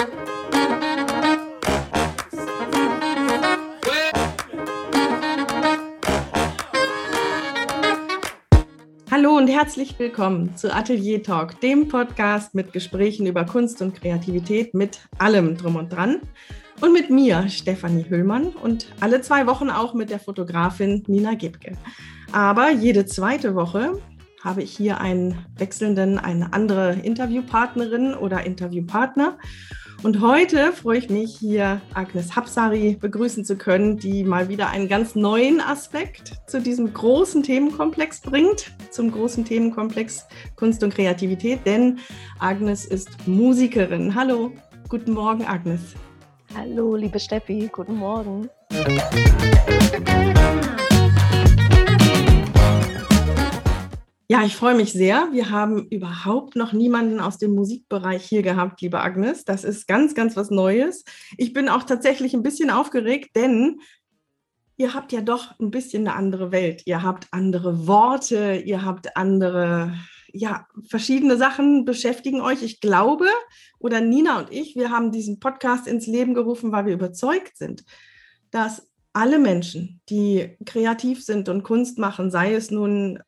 Hallo und herzlich willkommen zu Atelier Talk, dem Podcast mit Gesprächen über Kunst und Kreativität mit allem drum und dran. Und mit mir, Stefanie Hüllmann, und alle zwei Wochen auch mit der Fotografin Nina Gebke. Aber jede zweite Woche habe ich hier einen wechselnden, eine andere Interviewpartnerin oder Interviewpartner. Und heute freue ich mich, hier Agnes Hapsari begrüßen zu können, die mal wieder einen ganz neuen Aspekt zu diesem großen Themenkomplex bringt, zum großen Themenkomplex Kunst und Kreativität, denn Agnes ist Musikerin. Hallo, guten Morgen, Agnes. Hallo, liebe Steffi, guten Morgen. Ja, ich freue mich sehr. Wir haben überhaupt noch niemanden aus dem Musikbereich hier gehabt, liebe Agnes. Das ist ganz, ganz was Neues. Ich bin auch tatsächlich ein bisschen aufgeregt, denn ihr habt ja doch ein bisschen eine andere Welt. Ihr habt andere Worte, ihr habt andere, ja, verschiedene Sachen beschäftigen euch. Ich glaube, oder Nina und ich, wir haben diesen Podcast ins Leben gerufen, weil wir überzeugt sind, dass alle Menschen, die kreativ sind und Kunst machen, sei es nun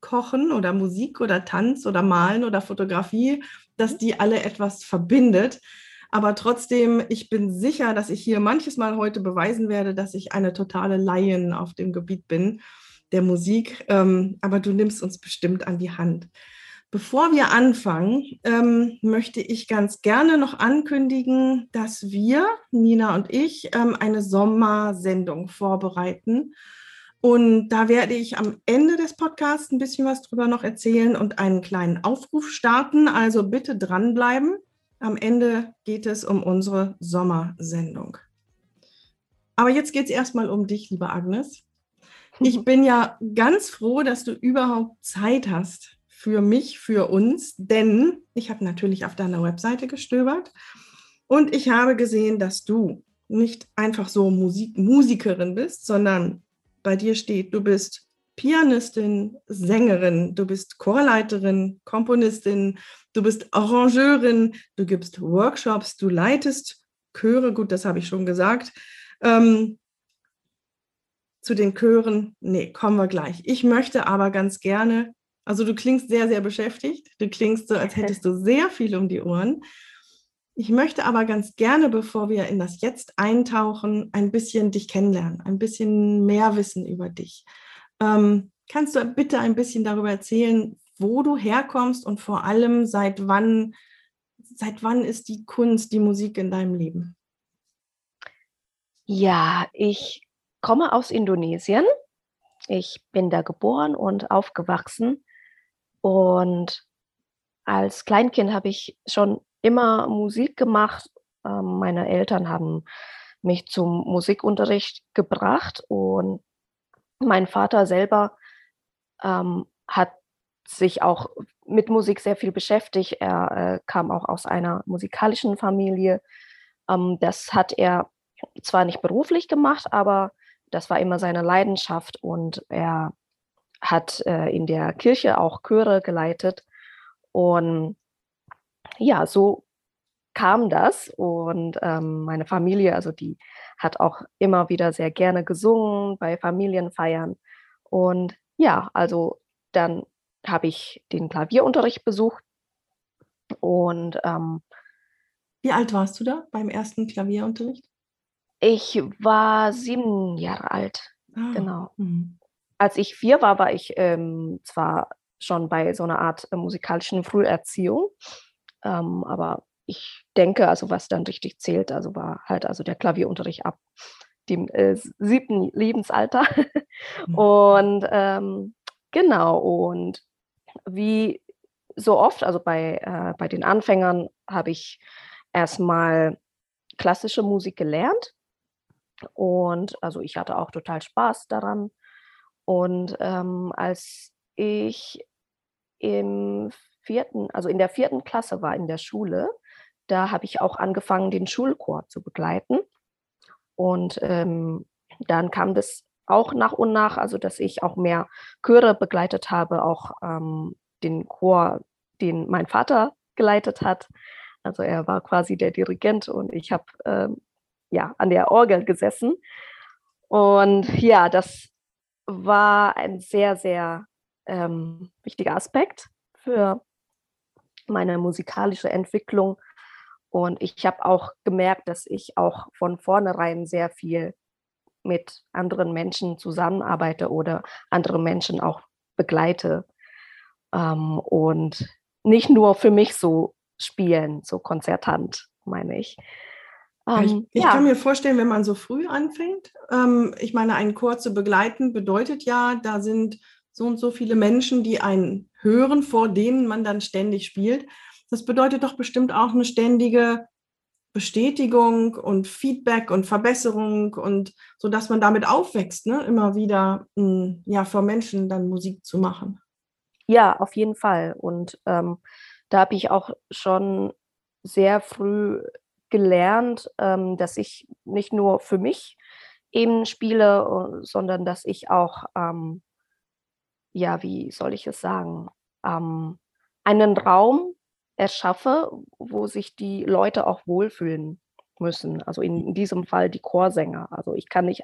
Kochen oder Musik oder Tanz oder Malen oder Fotografie, dass die alle etwas verbindet. Aber trotzdem, ich bin sicher, dass ich hier manches Mal heute beweisen werde, dass ich eine totale Laien auf dem Gebiet bin der Musik. Ähm, aber du nimmst uns bestimmt an die Hand. Bevor wir anfangen, ähm, möchte ich ganz gerne noch ankündigen, dass wir, Nina und ich, ähm, eine Sommersendung vorbereiten. Und da werde ich am Ende des Podcasts ein bisschen was drüber noch erzählen und einen kleinen Aufruf starten. Also bitte dranbleiben. Am Ende geht es um unsere Sommersendung. Aber jetzt geht es erstmal um dich, liebe Agnes. Ich bin ja ganz froh, dass du überhaupt Zeit hast für mich, für uns, denn ich habe natürlich auf deiner Webseite gestöbert und ich habe gesehen, dass du nicht einfach so Musik, Musikerin bist, sondern bei dir steht, du bist Pianistin, Sängerin, du bist Chorleiterin, Komponistin, du bist Arrangeurin, du gibst Workshops, du leitest Chöre, gut, das habe ich schon gesagt. Ähm, zu den Chören, nee, kommen wir gleich. Ich möchte aber ganz gerne also du klingst sehr, sehr beschäftigt. Du klingst so, als hättest du sehr viel um die Ohren. Ich möchte aber ganz gerne, bevor wir in das Jetzt eintauchen, ein bisschen dich kennenlernen, ein bisschen mehr wissen über dich. Ähm, kannst du bitte ein bisschen darüber erzählen, wo du herkommst und vor allem seit wann, seit wann ist die Kunst, die Musik in deinem Leben? Ja, ich komme aus Indonesien. Ich bin da geboren und aufgewachsen. Und als Kleinkind habe ich schon immer Musik gemacht. Ähm, meine Eltern haben mich zum Musikunterricht gebracht und mein Vater selber ähm, hat sich auch mit Musik sehr viel beschäftigt. Er äh, kam auch aus einer musikalischen Familie. Ähm, das hat er zwar nicht beruflich gemacht, aber das war immer seine Leidenschaft und er hat äh, in der Kirche auch Chöre geleitet. Und ja, so kam das. Und ähm, meine Familie, also die hat auch immer wieder sehr gerne gesungen bei Familienfeiern. Und ja, also dann habe ich den Klavierunterricht besucht. Und ähm, wie alt warst du da beim ersten Klavierunterricht? Ich war sieben Jahre alt. Ah, genau. Mh als ich vier war, war ich ähm, zwar schon bei so einer Art äh, musikalischen Früherziehung, ähm, aber ich denke, also was dann richtig zählt, also war halt also der Klavierunterricht ab dem äh, siebten Lebensalter. Mhm. Und ähm, genau, und wie so oft, also bei, äh, bei den Anfängern habe ich erstmal klassische Musik gelernt. Und also ich hatte auch total Spaß daran. Und ähm, als ich im vierten, also in der vierten Klasse war in der Schule, da habe ich auch angefangen, den Schulchor zu begleiten. Und ähm, dann kam das auch nach und nach, also dass ich auch mehr Chöre begleitet habe, auch ähm, den Chor, den mein Vater geleitet hat. Also er war quasi der Dirigent und ich habe ähm, ja an der Orgel gesessen. Und ja, das war ein sehr, sehr ähm, wichtiger Aspekt für meine musikalische Entwicklung. Und ich habe auch gemerkt, dass ich auch von vornherein sehr viel mit anderen Menschen zusammenarbeite oder andere Menschen auch begleite. Ähm, und nicht nur für mich so spielen, so konzertant, meine ich. Ähm, ich, ich ja. kann mir vorstellen, wenn man so früh anfängt, ähm, ich meine, einen Chor zu begleiten bedeutet ja, da sind so und so viele Menschen, die einen hören, vor denen man dann ständig spielt. Das bedeutet doch bestimmt auch eine ständige Bestätigung und Feedback und Verbesserung und so, dass man damit aufwächst, ne? immer wieder hm, ja vor Menschen dann Musik zu machen. Ja, auf jeden Fall. Und ähm, da habe ich auch schon sehr früh gelernt, ähm, dass ich nicht nur für mich eben spiele, äh, sondern dass ich auch, ähm, ja, wie soll ich es sagen, ähm, einen Raum erschaffe, wo sich die Leute auch wohlfühlen müssen. Also in, in diesem Fall die Chorsänger. Also ich kann nicht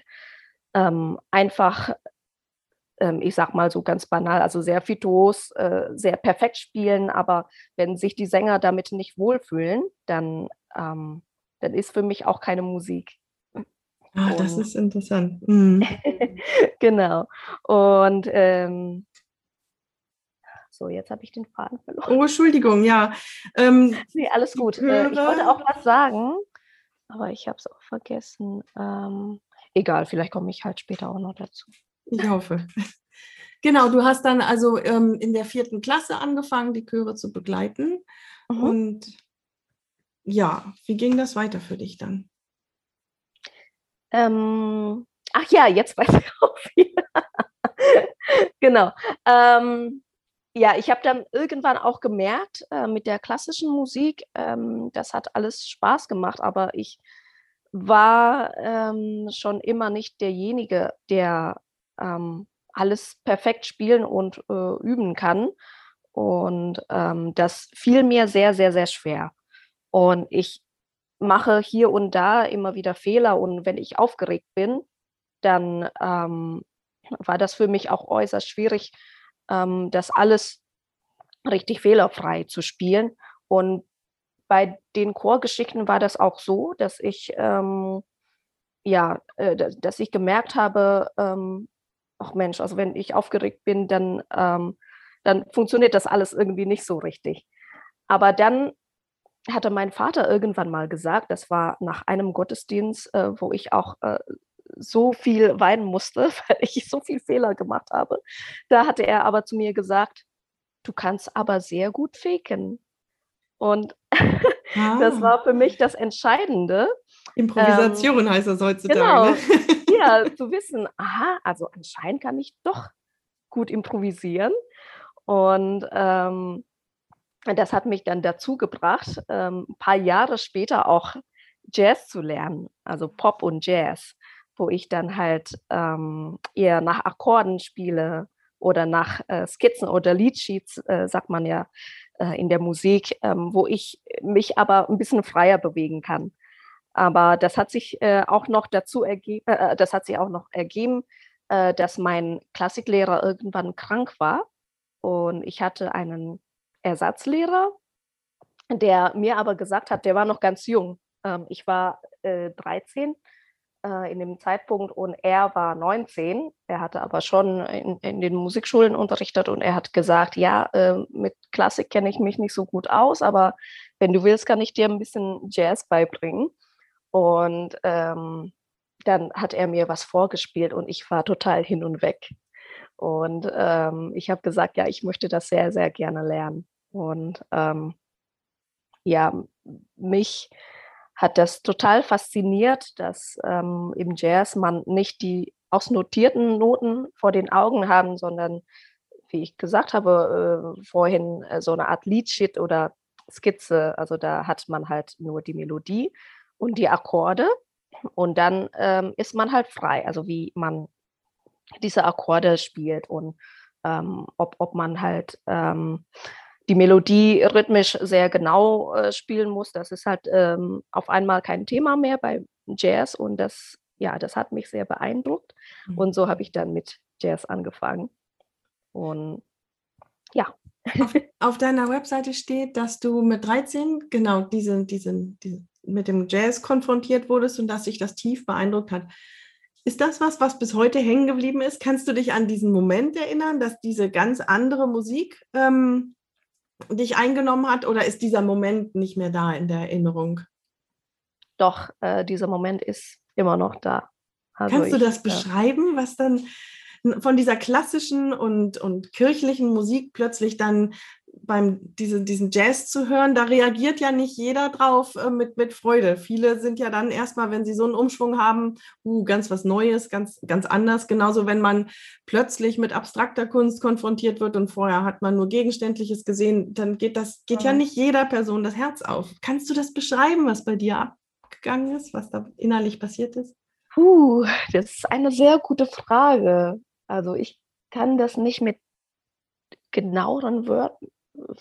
ähm, einfach, ähm, ich sag mal so ganz banal, also sehr virtuos, äh, sehr perfekt spielen, aber wenn sich die Sänger damit nicht wohlfühlen, dann, ähm, dann ist für mich auch keine Musik. Ah, das ist interessant. Mhm. genau. Und ähm, so, jetzt habe ich den Faden verloren. Oh, Entschuldigung, ja. Ähm, nee, alles gut. Äh, ich wollte auch was sagen, aber ich habe es auch vergessen. Ähm, egal, vielleicht komme ich halt später auch noch dazu. Ich hoffe. Genau, du hast dann also ähm, in der vierten Klasse angefangen, die Chöre zu begleiten. Mhm. Und ja, wie ging das weiter für dich dann? Ähm, ach ja, jetzt weiß ich auch wieder. genau. Ähm, ja, ich habe dann irgendwann auch gemerkt, äh, mit der klassischen Musik, ähm, das hat alles Spaß gemacht, aber ich war ähm, schon immer nicht derjenige, der ähm, alles perfekt spielen und äh, üben kann. Und ähm, das fiel mir sehr, sehr, sehr schwer. Und ich mache hier und da immer wieder Fehler. Und wenn ich aufgeregt bin, dann ähm, war das für mich auch äußerst schwierig, ähm, das alles richtig fehlerfrei zu spielen. Und bei den Chorgeschichten war das auch so, dass ich ähm, ja, äh, dass ich gemerkt habe, ähm, ach Mensch, also wenn ich aufgeregt bin, dann, ähm, dann funktioniert das alles irgendwie nicht so richtig. Aber dann hatte mein Vater irgendwann mal gesagt, das war nach einem Gottesdienst, äh, wo ich auch äh, so viel weinen musste, weil ich so viel Fehler gemacht habe. Da hatte er aber zu mir gesagt, du kannst aber sehr gut faken. Und ah. das war für mich das Entscheidende. Improvisation ähm, heißt das heutzutage. Genau. Ne? ja, zu wissen, aha, also anscheinend kann ich doch gut improvisieren. Und ähm, das hat mich dann dazu gebracht, ähm, ein paar Jahre später auch Jazz zu lernen, also Pop und Jazz, wo ich dann halt ähm, eher nach Akkorden spiele oder nach äh, Skizzen oder Leadsheets, äh, sagt man ja äh, in der Musik, ähm, wo ich mich aber ein bisschen freier bewegen kann. Aber das hat sich äh, auch noch dazu ergeben, äh, äh, das hat sich auch noch ergeben, dass mein Klassiklehrer irgendwann krank war und ich hatte einen Ersatzlehrer, der mir aber gesagt hat, der war noch ganz jung. Ähm, ich war 13 äh, in dem Zeitpunkt und er war 19. Er hatte aber schon in, in den Musikschulen unterrichtet und er hat gesagt, ja, äh, mit Klassik kenne ich mich nicht so gut aus, aber wenn du willst, kann ich dir ein bisschen Jazz beibringen. Und ähm, dann hat er mir was vorgespielt und ich war total hin und weg. Und ähm, ich habe gesagt, ja, ich möchte das sehr, sehr gerne lernen. Und ähm, ja, mich hat das total fasziniert, dass ähm, im Jazz man nicht die ausnotierten Noten vor den Augen haben, sondern, wie ich gesagt habe, äh, vorhin äh, so eine Art Leadsheet oder Skizze. Also da hat man halt nur die Melodie und die Akkorde und dann ähm, ist man halt frei, also wie man diese Akkorde spielt und ähm, ob, ob man halt ähm, die Melodie rhythmisch sehr genau äh, spielen muss. Das ist halt ähm, auf einmal kein Thema mehr bei Jazz und das, ja, das hat mich sehr beeindruckt. Mhm. Und so habe ich dann mit Jazz angefangen. Und ja. Auf, auf, deiner Webseite steht, dass du mit 13 genau diesen, diesen, diesen, mit dem Jazz konfrontiert wurdest und dass sich das tief beeindruckt hat. Ist das was, was bis heute hängen geblieben ist? Kannst du dich an diesen Moment erinnern, dass diese ganz andere Musik ähm, dich eingenommen hat oder ist dieser Moment nicht mehr da in der Erinnerung? Doch, äh, dieser Moment ist immer noch da. Also Kannst du das beschreiben, was dann von dieser klassischen und, und kirchlichen Musik plötzlich dann beim diese, diesen Jazz zu hören, da reagiert ja nicht jeder drauf äh, mit, mit Freude. Viele sind ja dann erstmal, wenn sie so einen Umschwung haben, uh, ganz was Neues, ganz, ganz anders. Genauso, wenn man plötzlich mit abstrakter Kunst konfrontiert wird und vorher hat man nur Gegenständliches gesehen, dann geht das, geht ja, ja nicht jeder Person das Herz auf. Kannst du das beschreiben, was bei dir abgegangen ist, was da innerlich passiert ist? Puh, das ist eine sehr gute Frage. Also ich kann das nicht mit genaueren Wörtern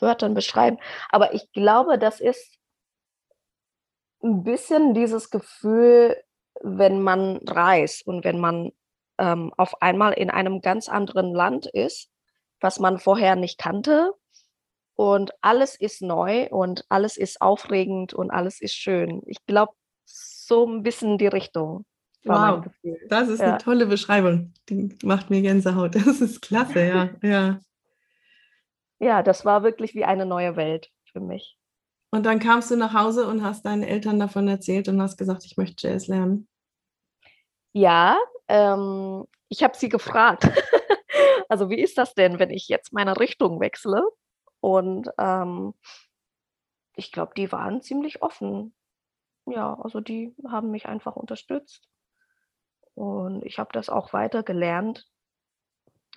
Wörtern beschreiben. Aber ich glaube, das ist ein bisschen dieses Gefühl, wenn man reist und wenn man ähm, auf einmal in einem ganz anderen Land ist, was man vorher nicht kannte. Und alles ist neu und alles ist aufregend und alles ist schön. Ich glaube, so ein bisschen die Richtung. Wow, das ist ja. eine tolle Beschreibung. Die macht mir Gänsehaut. Das ist klasse, ja. ja ja, das war wirklich wie eine neue Welt für mich. Und dann kamst du nach Hause und hast deinen Eltern davon erzählt und hast gesagt, ich möchte Jazz lernen. Ja, ähm, ich habe sie gefragt. also wie ist das denn, wenn ich jetzt meine Richtung wechsle? Und ähm, ich glaube, die waren ziemlich offen. Ja, also die haben mich einfach unterstützt. Und ich habe das auch weiter gelernt.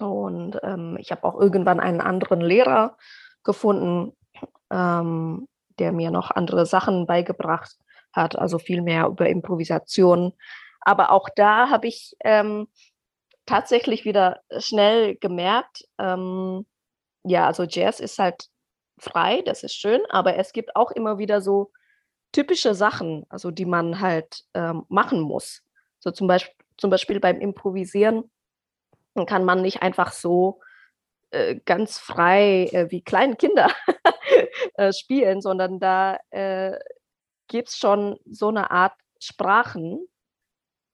Und ähm, ich habe auch irgendwann einen anderen Lehrer gefunden, ähm, der mir noch andere Sachen beigebracht hat, also viel mehr über Improvisation. Aber auch da habe ich ähm, tatsächlich wieder schnell gemerkt, ähm, ja, also Jazz ist halt frei, das ist schön, aber es gibt auch immer wieder so typische Sachen, also die man halt ähm, machen muss. So zum Beispiel, zum Beispiel beim Improvisieren kann man nicht einfach so äh, ganz frei äh, wie kleine Kinder äh, spielen, sondern da gibt es schon so eine Art Sprachen,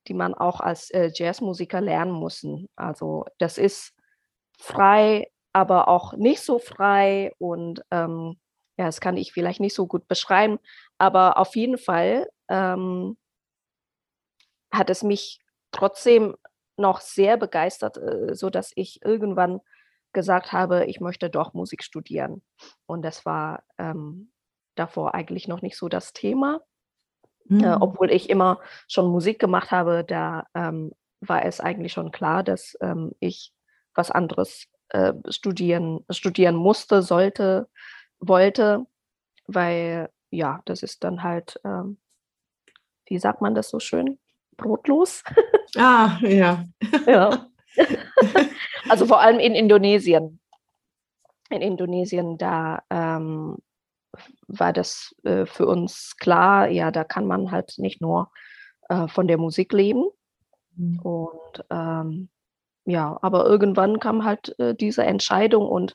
die man auch als Jazzmusiker lernen muss. Also das ist frei, aber auch nicht so frei und ähm, ja, das kann ich vielleicht nicht so gut beschreiben, aber auf jeden Fall ähm, hat es mich trotzdem noch sehr begeistert, äh, so dass ich irgendwann gesagt habe, ich möchte doch Musik studieren. Und das war ähm, davor eigentlich noch nicht so das Thema. Mhm. Äh, obwohl ich immer schon Musik gemacht habe, da ähm, war es eigentlich schon klar, dass ähm, ich was anderes äh, studieren, studieren musste, sollte, wollte, weil ja, das ist dann halt, ähm, wie sagt man das so schön? Brotlos. Ah, ja. ja. Also vor allem in Indonesien. In Indonesien, da ähm, war das äh, für uns klar, ja, da kann man halt nicht nur äh, von der Musik leben. Mhm. Und ähm, ja, aber irgendwann kam halt äh, diese Entscheidung und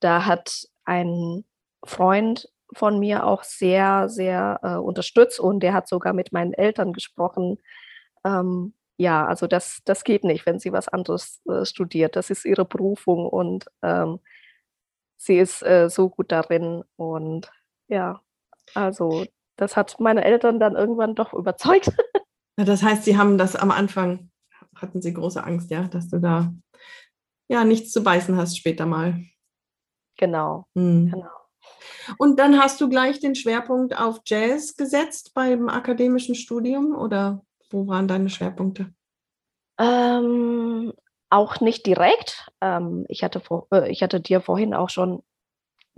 da hat ein Freund von mir auch sehr, sehr äh, unterstützt und der hat sogar mit meinen Eltern gesprochen, ähm, ja, also das, das geht nicht, wenn sie was anderes äh, studiert. Das ist ihre Berufung und ähm, sie ist äh, so gut darin. Und ja, also das hat meine Eltern dann irgendwann doch überzeugt. Ja, das heißt, sie haben das am Anfang, hatten sie große Angst, ja, dass du da ja nichts zu beißen hast später mal. Genau, hm. genau. Und dann hast du gleich den Schwerpunkt auf Jazz gesetzt beim akademischen Studium oder wo waren deine Schwerpunkte? Ähm, auch nicht direkt. Ähm, ich, hatte vor, äh, ich hatte dir vorhin auch schon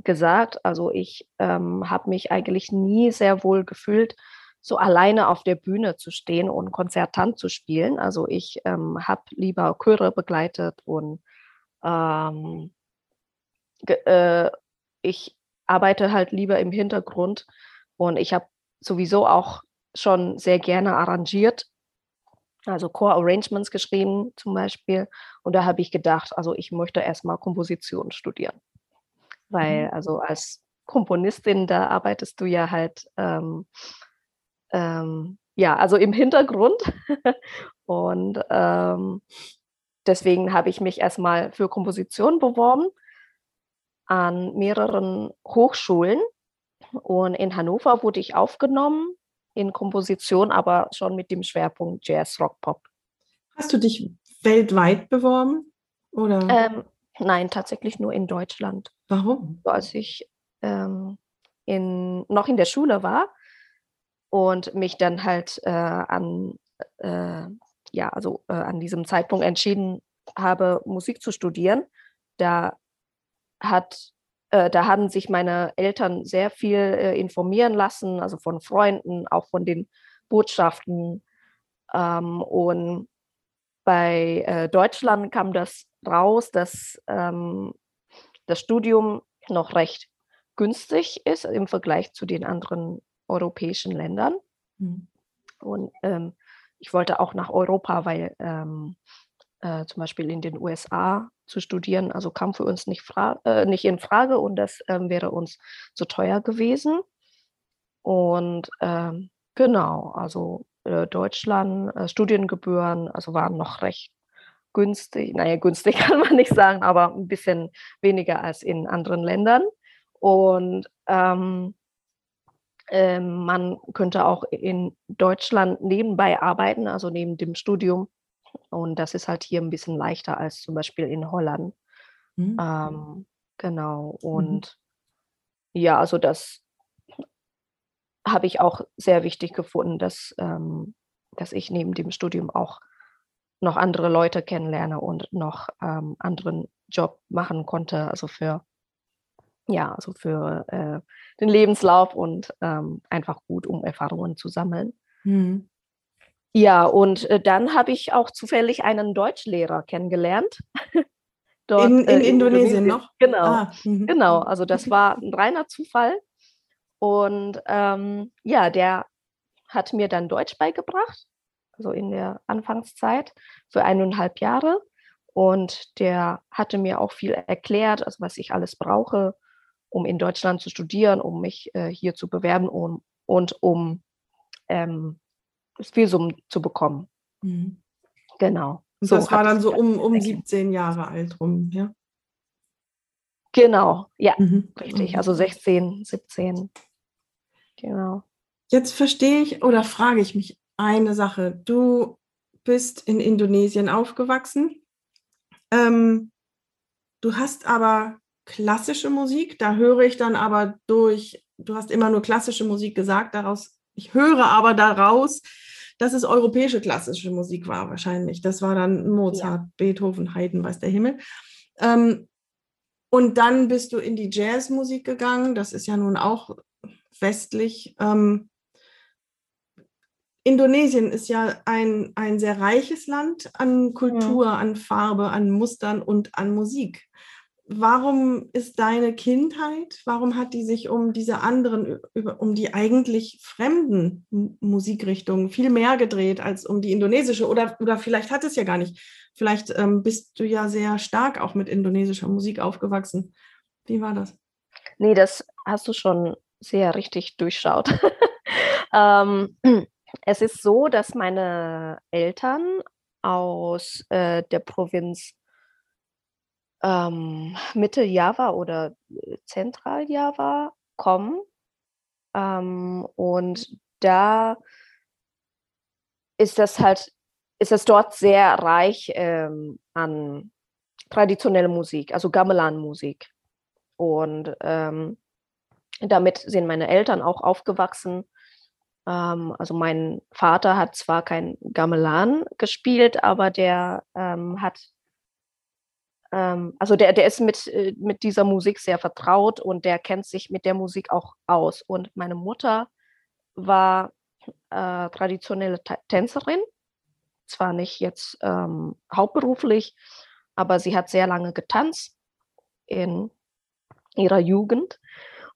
gesagt, also ich ähm, habe mich eigentlich nie sehr wohl gefühlt, so alleine auf der Bühne zu stehen und konzertant zu spielen. Also ich ähm, habe lieber Chöre begleitet und ähm, äh, ich arbeite halt lieber im Hintergrund und ich habe sowieso auch schon sehr gerne arrangiert, also Core Arrangements geschrieben zum Beispiel. Und da habe ich gedacht, also ich möchte erstmal Komposition studieren. Weil, mhm. also als Komponistin, da arbeitest du ja halt, ähm, ähm, ja, also im Hintergrund. und ähm, deswegen habe ich mich erstmal für Komposition beworben an mehreren Hochschulen. Und in Hannover wurde ich aufgenommen in Komposition, aber schon mit dem Schwerpunkt Jazz, Rock, Pop. Hast du dich weltweit beworben? Oder? Ähm, nein, tatsächlich nur in Deutschland. Warum? Als ich ähm, in, noch in der Schule war und mich dann halt äh, an, äh, ja, also äh, an diesem Zeitpunkt entschieden habe, Musik zu studieren, da hat da haben sich meine Eltern sehr viel äh, informieren lassen, also von Freunden, auch von den Botschaften. Ähm, und bei äh, Deutschland kam das raus, dass ähm, das Studium noch recht günstig ist im Vergleich zu den anderen europäischen Ländern. Mhm. Und ähm, ich wollte auch nach Europa, weil äh, zum Beispiel in den USA zu studieren, also kam für uns nicht, äh, nicht in Frage und das ähm, wäre uns zu teuer gewesen. Und ähm, genau, also äh, Deutschland, äh, Studiengebühren, also waren noch recht günstig. Naja, günstig kann man nicht sagen, aber ein bisschen weniger als in anderen Ländern. Und ähm, ähm man könnte auch in Deutschland nebenbei arbeiten, also neben dem Studium und das ist halt hier ein bisschen leichter als zum Beispiel in Holland. Mhm. Ähm, genau. Mhm. Und mhm. ja, also das habe ich auch sehr wichtig gefunden, dass, ähm, dass ich neben dem Studium auch noch andere Leute kennenlerne und noch ähm, anderen Job machen konnte, also für ja, also für äh, den Lebenslauf und ähm, einfach gut, um Erfahrungen zu sammeln. Mhm. Ja, und äh, dann habe ich auch zufällig einen Deutschlehrer kennengelernt. Dort, in, in, äh, in Indonesien, Indonesien, noch? Genau, ah, mhm. genau. Also das war ein reiner Zufall. Und ähm, ja, der hat mir dann Deutsch beigebracht, also in der Anfangszeit für eineinhalb Jahre. Und der hatte mir auch viel erklärt, also was ich alles brauche, um in Deutschland zu studieren, um mich äh, hier zu bewerben um, und um ähm, Visum zu bekommen. Mhm. Genau. Und so das war dann so um, um 17 Jahre alt rum, ja? Genau, ja, mhm. richtig. Also 16, 17. Genau. Jetzt verstehe ich oder frage ich mich eine Sache. Du bist in Indonesien aufgewachsen. Ähm, du hast aber klassische Musik, da höre ich dann aber durch, du hast immer nur klassische Musik gesagt, daraus, ich höre aber daraus, dass es europäische klassische Musik war wahrscheinlich. Das war dann Mozart, ja. Beethoven, Haydn, weiß der Himmel. Ähm, und dann bist du in die Jazzmusik gegangen. Das ist ja nun auch westlich. Ähm, Indonesien ist ja ein, ein sehr reiches Land an Kultur, ja. an Farbe, an Mustern und an Musik warum ist deine Kindheit, warum hat die sich um diese anderen, um die eigentlich fremden Musikrichtungen viel mehr gedreht als um die indonesische? Oder, oder vielleicht hat es ja gar nicht. Vielleicht ähm, bist du ja sehr stark auch mit indonesischer Musik aufgewachsen. Wie war das? Nee, das hast du schon sehr richtig durchschaut. ähm, es ist so, dass meine Eltern aus äh, der Provinz ähm, Mitte-Java oder äh, Zentral-Java kommen. Ähm, und da ist das halt, ist es dort sehr reich ähm, an traditioneller Musik, also Gamelan-Musik. Und ähm, damit sind meine Eltern auch aufgewachsen. Ähm, also mein Vater hat zwar kein Gamelan gespielt, aber der ähm, hat also der, der ist mit, äh, mit dieser Musik sehr vertraut und der kennt sich mit der Musik auch aus. Und meine Mutter war äh, traditionelle Tänzerin, zwar nicht jetzt ähm, hauptberuflich, aber sie hat sehr lange getanzt in ihrer Jugend.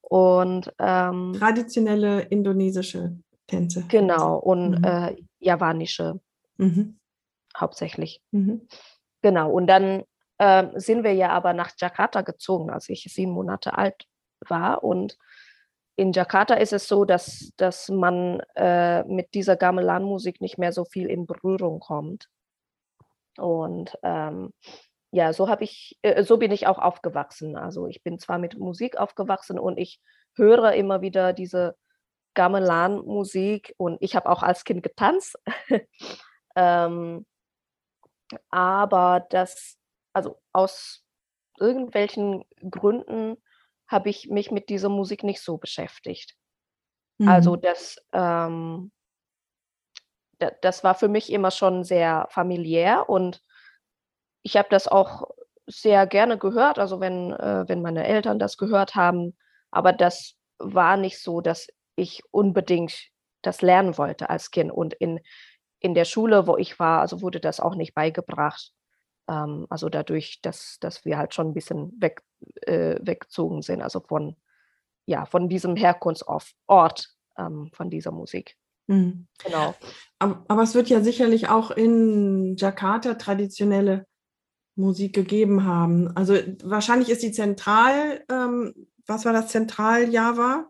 Und ähm, traditionelle indonesische Tänze. Genau, und mhm. äh, javanische mhm. hauptsächlich. Mhm. Genau, und dann äh, sind wir ja aber nach Jakarta gezogen, als ich sieben Monate alt war. Und in Jakarta ist es so, dass, dass man äh, mit dieser Gamelan-Musik nicht mehr so viel in Berührung kommt. Und ähm, ja, so habe ich, äh, so bin ich auch aufgewachsen. Also ich bin zwar mit Musik aufgewachsen und ich höre immer wieder diese Gamelan-Musik und ich habe auch als Kind getanzt. ähm, aber das, also aus irgendwelchen Gründen habe ich mich mit dieser Musik nicht so beschäftigt. Also mhm. Also das, ähm, das war für mich immer schon sehr familiär und ich habe das auch sehr gerne gehört, also wenn, äh, wenn meine Eltern das gehört haben, aber das war nicht so, dass ich unbedingt das lernen wollte als Kind. Und in, in der Schule, wo ich war, also wurde das auch nicht beigebracht. Ähm, also dadurch, dass, dass wir halt schon ein bisschen weg, äh, weggezogen sind, also von, ja, von diesem Herkunftsort ähm, von dieser Musik. Mhm. Genau. Aber, aber, es wird ja sicherlich auch in Jakarta traditionelle Musik gegeben haben. Also wahrscheinlich ist die Zentral, ähm, was war das, Zentral-Java?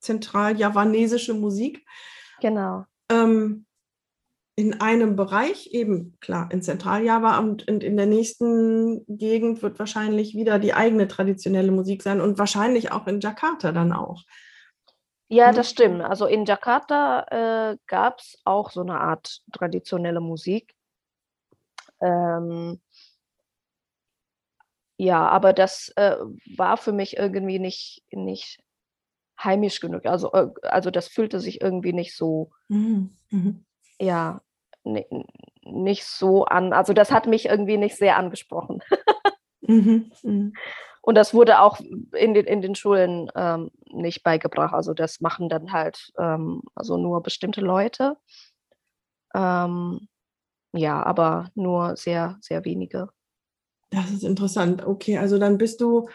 Zentral-javanesische Musik. Genau. Ähm, in einem Bereich, eben klar, in Zentral-Java und, und in der nächsten Gegend wird wahrscheinlich wieder die eigene traditionelle Musik sein und wahrscheinlich auch in Jakarta dann auch. Ja, hm? das stimmt. Also in Jakarta äh, gab es auch so eine Art traditionelle Musik. Ähm, ja, aber das äh, war für mich irgendwie nicht, nicht heimisch genug. Also, äh, also das fühlte sich irgendwie nicht so, mhm. Mhm. ja, nicht so an. Also das hat mich irgendwie nicht sehr angesprochen. mhm. Mhm. Und das wurde auch in den, in den Schulen ähm, nicht beigebracht. Also das machen dann halt ähm, also nur bestimmte Leute. Ähm, ja, aber nur sehr, sehr wenige. Das ist interessant. Okay, also dann bist du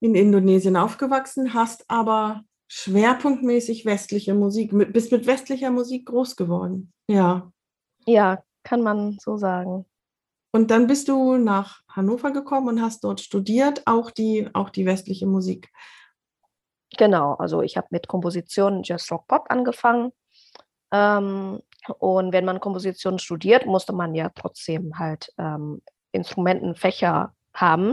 in Indonesien aufgewachsen, hast aber schwerpunktmäßig westliche Musik, bist mit westlicher Musik groß geworden. Ja. Ja, kann man so sagen. Und dann bist du nach Hannover gekommen und hast dort studiert, auch die, auch die westliche Musik. Genau, also ich habe mit Komposition Jazz Rock Pop angefangen. Ähm, und wenn man Komposition studiert, musste man ja trotzdem halt ähm, Instrumentenfächer haben.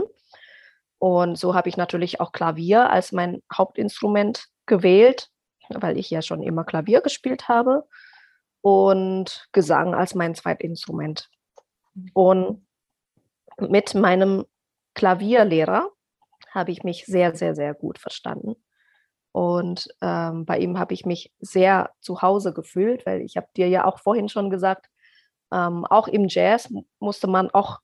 Und so habe ich natürlich auch Klavier als mein Hauptinstrument gewählt, weil ich ja schon immer Klavier gespielt habe und Gesang als mein Zweitinstrument. Und mit meinem Klavierlehrer habe ich mich sehr, sehr, sehr gut verstanden. Und ähm, bei ihm habe ich mich sehr zu Hause gefühlt, weil ich habe dir ja auch vorhin schon gesagt, ähm, auch im Jazz musste man auch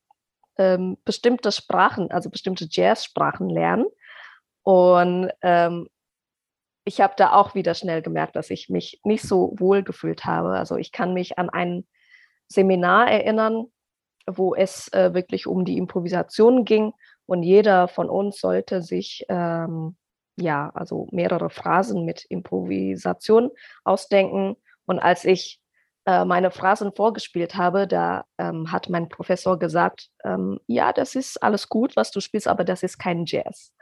ähm, bestimmte Sprachen, also bestimmte Jazz-Sprachen lernen. Und ähm, ich habe da auch wieder schnell gemerkt, dass ich mich nicht so wohl gefühlt habe. Also ich kann mich an ein Seminar erinnern, wo es äh, wirklich um die Improvisation ging und jeder von uns sollte sich ähm, ja also mehrere Phrasen mit Improvisation ausdenken. Und als ich äh, meine Phrasen vorgespielt habe, da ähm, hat mein Professor gesagt, ähm, ja, das ist alles gut, was du spielst, aber das ist kein Jazz.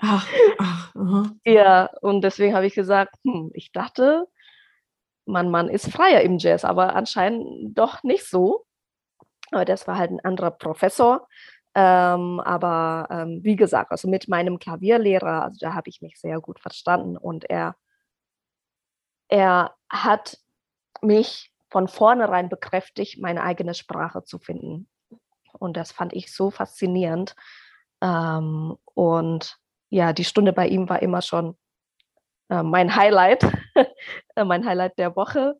Ach, ach, ja, und deswegen habe ich gesagt, hm, ich dachte, man, man ist freier im Jazz, aber anscheinend doch nicht so. Aber das war halt ein anderer Professor. Ähm, aber ähm, wie gesagt, also mit meinem Klavierlehrer, also da habe ich mich sehr gut verstanden und er, er hat mich von vornherein bekräftigt, meine eigene Sprache zu finden. Und das fand ich so faszinierend. Ähm, und ja, die Stunde bei ihm war immer schon äh, mein Highlight, mein Highlight der Woche.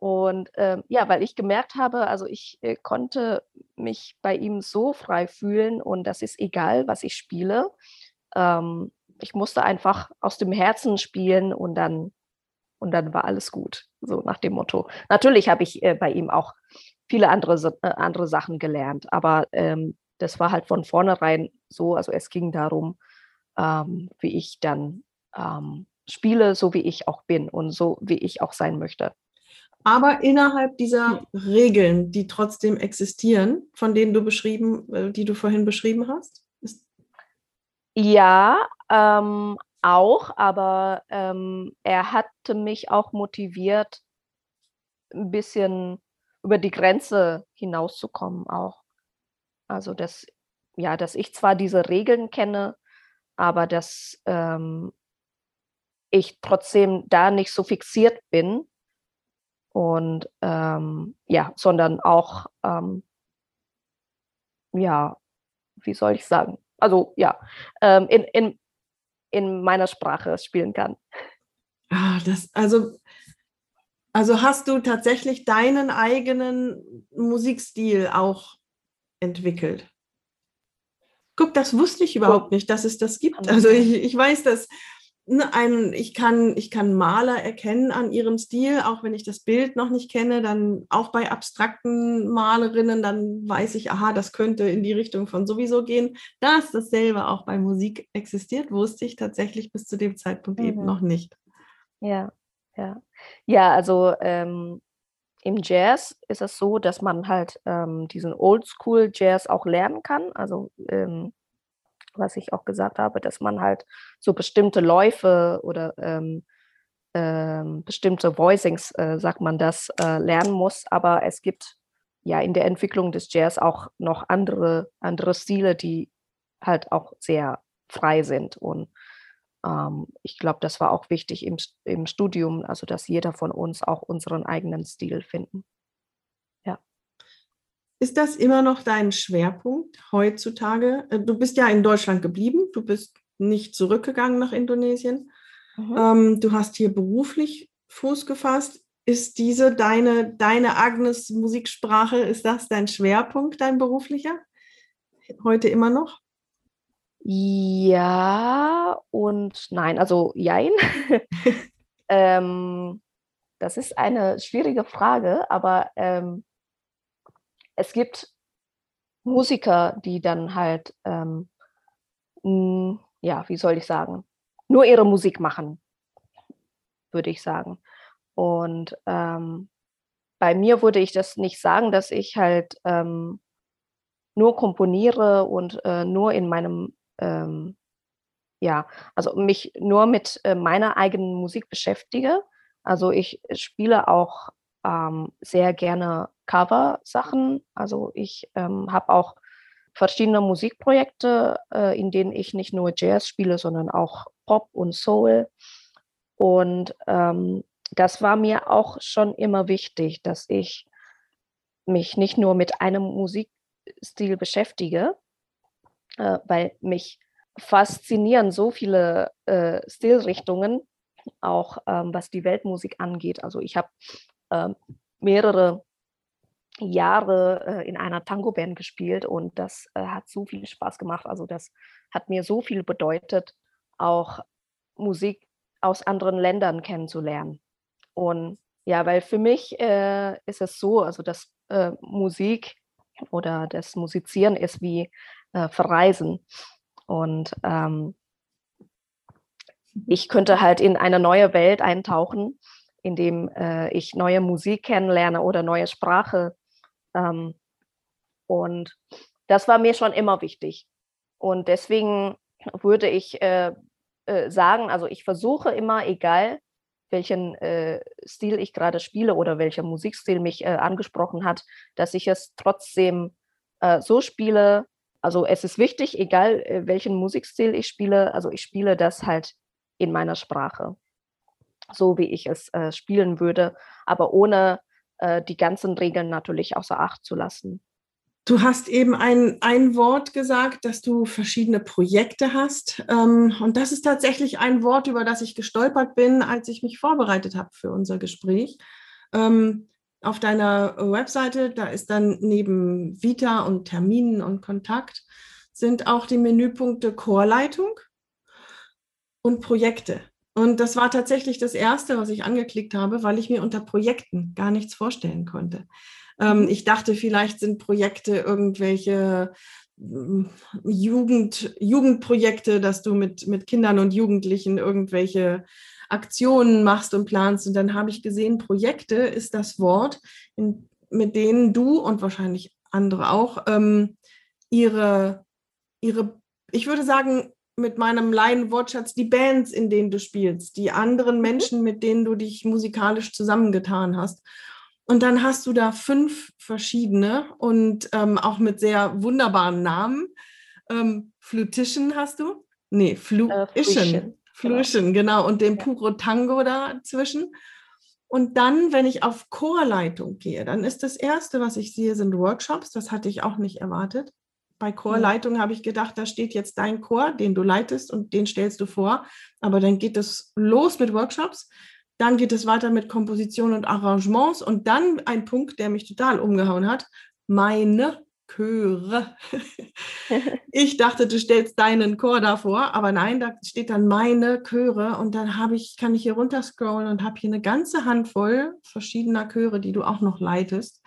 Und ähm, ja, weil ich gemerkt habe, also ich äh, konnte mich bei ihm so frei fühlen und das ist egal, was ich spiele. Ähm, ich musste einfach aus dem Herzen spielen und dann und dann war alles gut, so nach dem Motto. Natürlich habe ich äh, bei ihm auch viele andere, äh, andere Sachen gelernt, aber ähm, das war halt von vornherein so, also es ging darum, ähm, wie ich dann ähm, spiele, so wie ich auch bin und so wie ich auch sein möchte. Aber innerhalb dieser Regeln, die trotzdem existieren, von denen du beschrieben, äh, die du vorhin beschrieben hast? Ja, ähm, auch, aber ähm, er hatte mich auch motiviert, ein bisschen über die Grenze hinauszukommen auch. Also dass, ja, dass ich zwar diese Regeln kenne, aber dass ähm, ich trotzdem da nicht so fixiert bin und ähm, ja, sondern auch ähm, ja, wie soll ich sagen? Also ja, ähm, in, in, in meiner Sprache spielen kann. Ah, das, also, also hast du tatsächlich deinen eigenen Musikstil auch entwickelt? Guck, das wusste ich überhaupt nicht, dass es das gibt. Also ich, ich weiß, dass Ne, ein, ich, kann, ich kann Maler erkennen an ihrem Stil, auch wenn ich das Bild noch nicht kenne, dann auch bei abstrakten Malerinnen, dann weiß ich, aha, das könnte in die Richtung von sowieso gehen. Dass dasselbe auch bei Musik existiert, wusste ich tatsächlich bis zu dem Zeitpunkt mhm. eben noch nicht. Ja, ja. Ja, also ähm, im Jazz ist es so, dass man halt ähm, diesen Oldschool-Jazz auch lernen kann. Also ähm, was ich auch gesagt habe, dass man halt so bestimmte Läufe oder ähm, ähm, bestimmte Voicings, äh, sagt man das, äh, lernen muss. Aber es gibt ja in der Entwicklung des Jazz auch noch andere, andere Stile, die halt auch sehr frei sind. Und ich glaube, das war auch wichtig im, im Studium, also dass jeder von uns auch unseren eigenen Stil finden. Ist das immer noch dein Schwerpunkt heutzutage? Äh, du bist ja in Deutschland geblieben, du bist nicht zurückgegangen nach Indonesien. Mhm. Ähm, du hast hier beruflich Fuß gefasst. Ist diese deine, deine Agnes Musiksprache, ist das dein Schwerpunkt, dein beruflicher? Heute immer noch? Ja und nein, also jein. ähm, das ist eine schwierige Frage, aber ähm, es gibt Musiker, die dann halt, ähm, mh, ja, wie soll ich sagen, nur ihre Musik machen, würde ich sagen. Und ähm, bei mir würde ich das nicht sagen, dass ich halt ähm, nur komponiere und äh, nur in meinem, ähm, ja, also mich nur mit äh, meiner eigenen Musik beschäftige. Also ich spiele auch ähm, sehr gerne Cover-Sachen. Also ich ähm, habe auch verschiedene Musikprojekte, äh, in denen ich nicht nur Jazz spiele, sondern auch Pop und Soul. Und ähm, das war mir auch schon immer wichtig, dass ich mich nicht nur mit einem Musikstil beschäftige, äh, weil mich faszinieren so viele äh, Stilrichtungen, auch ähm, was die Weltmusik angeht. Also ich habe äh, mehrere Jahre äh, in einer Tango-Band gespielt und das äh, hat so viel Spaß gemacht. Also das hat mir so viel bedeutet, auch Musik aus anderen Ländern kennenzulernen. Und ja, weil für mich äh, ist es so, also dass äh, Musik oder das Musizieren ist wie äh, Verreisen. Und ähm, ich könnte halt in eine neue Welt eintauchen indem äh, ich neue Musik kennenlerne oder neue Sprache. Ähm, und das war mir schon immer wichtig. Und deswegen würde ich äh, äh, sagen, also ich versuche immer, egal welchen äh, Stil ich gerade spiele oder welcher Musikstil mich äh, angesprochen hat, dass ich es trotzdem äh, so spiele. Also es ist wichtig, egal welchen Musikstil ich spiele, also ich spiele das halt in meiner Sprache so wie ich es äh, spielen würde, aber ohne äh, die ganzen Regeln natürlich außer Acht zu lassen. Du hast eben ein, ein Wort gesagt, dass du verschiedene Projekte hast. Ähm, und das ist tatsächlich ein Wort, über das ich gestolpert bin, als ich mich vorbereitet habe für unser Gespräch. Ähm, auf deiner Webseite, da ist dann neben Vita und Terminen und Kontakt, sind auch die Menüpunkte Chorleitung und Projekte. Und das war tatsächlich das Erste, was ich angeklickt habe, weil ich mir unter Projekten gar nichts vorstellen konnte. Ähm, mhm. ich dachte, vielleicht sind Projekte irgendwelche Jugend, Jugendprojekte, dass du mit, mit Kindern und Jugendlichen irgendwelche Aktionen machst und planst. Und dann habe ich gesehen, Projekte ist das Wort, in, mit denen du und wahrscheinlich andere auch ähm, ihre, ihre, ich würde sagen, mit meinem Laienwortschatz, die Bands, in denen du spielst, die anderen mhm. Menschen, mit denen du dich musikalisch zusammengetan hast. Und dann hast du da fünf verschiedene und ähm, auch mit sehr wunderbaren Namen. Ähm, Flutischen hast du? Nee, Fluischen. Fluischen, genau. genau. Und den Puro Tango dazwischen. Und dann, wenn ich auf Chorleitung gehe, dann ist das Erste, was ich sehe, sind Workshops. Das hatte ich auch nicht erwartet. Bei Chorleitung ja. habe ich gedacht, da steht jetzt dein Chor, den du leitest und den stellst du vor. Aber dann geht es los mit Workshops. Dann geht es weiter mit Komposition und Arrangements. Und dann ein Punkt, der mich total umgehauen hat. Meine Chöre. ich dachte, du stellst deinen Chor davor, aber nein, da steht dann meine Chöre und dann habe ich, kann ich hier runter scrollen und habe hier eine ganze Handvoll verschiedener Chöre, die du auch noch leitest.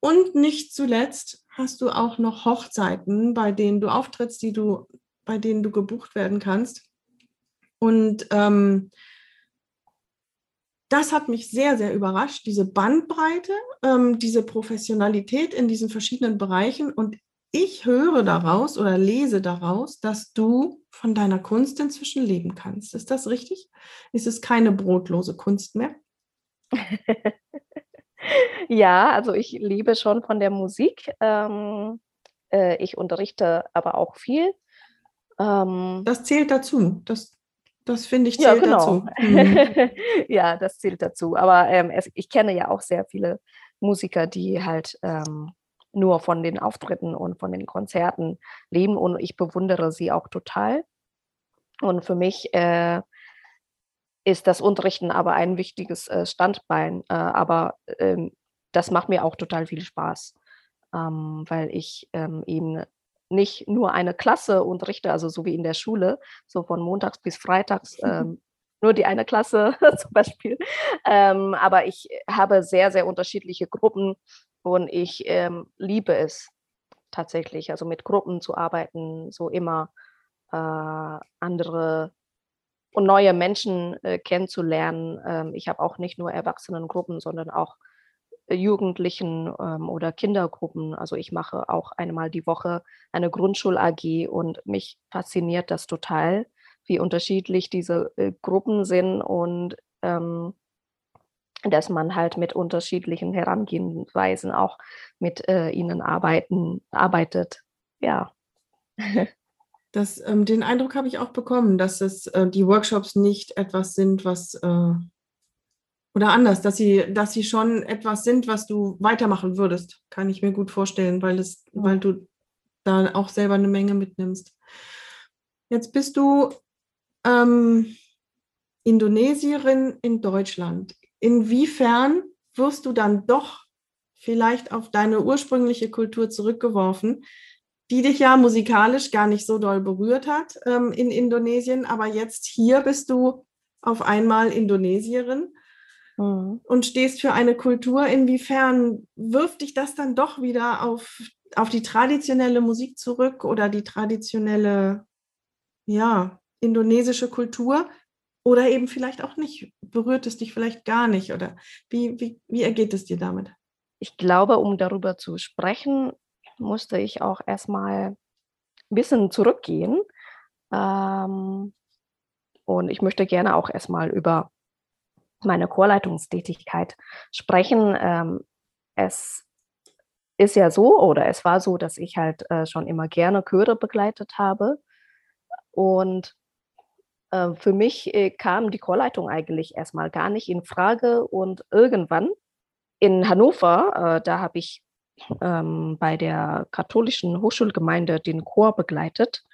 Und nicht zuletzt hast du auch noch Hochzeiten, bei denen du auftrittst, die du, bei denen du gebucht werden kannst. Und ähm, das hat mich sehr, sehr überrascht, diese Bandbreite, ähm, diese Professionalität in diesen verschiedenen Bereichen. Und ich höre daraus oder lese daraus, dass du von deiner Kunst inzwischen leben kannst. Ist das richtig? Ist es keine brotlose Kunst mehr? ja, also ich liebe schon von der Musik. Ähm, äh, ich unterrichte aber auch viel. Ähm, das zählt dazu. Das, das finde ich zählt ja, genau. dazu. Mhm. ja, das zählt dazu. Aber ähm, es, ich kenne ja auch sehr viele Musiker, die halt ähm, nur von den Auftritten und von den Konzerten leben und ich bewundere sie auch total. Und für mich äh, ist das Unterrichten aber ein wichtiges äh, Standbein. Äh, aber ähm, das macht mir auch total viel Spaß, ähm, weil ich ähm, eben nicht nur eine Klasse unterrichte, also so wie in der Schule, so von montags bis freitags, ähm, nur die eine Klasse zum Beispiel. Ähm, aber ich habe sehr, sehr unterschiedliche Gruppen und ich ähm, liebe es tatsächlich, also mit Gruppen zu arbeiten, so immer äh, andere und neue Menschen äh, kennenzulernen. Ähm, ich habe auch nicht nur Erwachsenengruppen, sondern auch Jugendlichen ähm, oder Kindergruppen. Also ich mache auch einmal die Woche eine Grundschul-AG und mich fasziniert das total, wie unterschiedlich diese äh, Gruppen sind und ähm, dass man halt mit unterschiedlichen Herangehensweisen auch mit äh, ihnen arbeiten, arbeitet. Ja. Das, ähm, den Eindruck habe ich auch bekommen, dass es äh, die Workshops nicht etwas sind, was äh, oder anders, dass sie, dass sie schon etwas sind, was du weitermachen würdest, kann ich mir gut vorstellen, weil, es, ja. weil du da auch selber eine Menge mitnimmst. Jetzt bist du ähm, Indonesierin in Deutschland. Inwiefern wirst du dann doch vielleicht auf deine ursprüngliche Kultur zurückgeworfen, die dich ja musikalisch gar nicht so doll berührt hat ähm, in Indonesien, aber jetzt hier bist du auf einmal Indonesierin mhm. und stehst für eine Kultur, inwiefern wirft dich das dann doch wieder auf, auf die traditionelle Musik zurück oder die traditionelle, ja, indonesische Kultur? Oder eben vielleicht auch nicht, berührt es dich vielleicht gar nicht? Oder wie, wie, wie ergeht es dir damit? Ich glaube, um darüber zu sprechen, musste ich auch erstmal ein bisschen zurückgehen. Ähm, und ich möchte gerne auch erstmal über meine Chorleitungstätigkeit sprechen. Ähm, es ist ja so oder es war so, dass ich halt äh, schon immer gerne Chöre begleitet habe. Und äh, für mich äh, kam die Chorleitung eigentlich erstmal gar nicht in Frage. Und irgendwann in Hannover, äh, da habe ich ähm, bei der katholischen Hochschulgemeinde den Chor begleitet.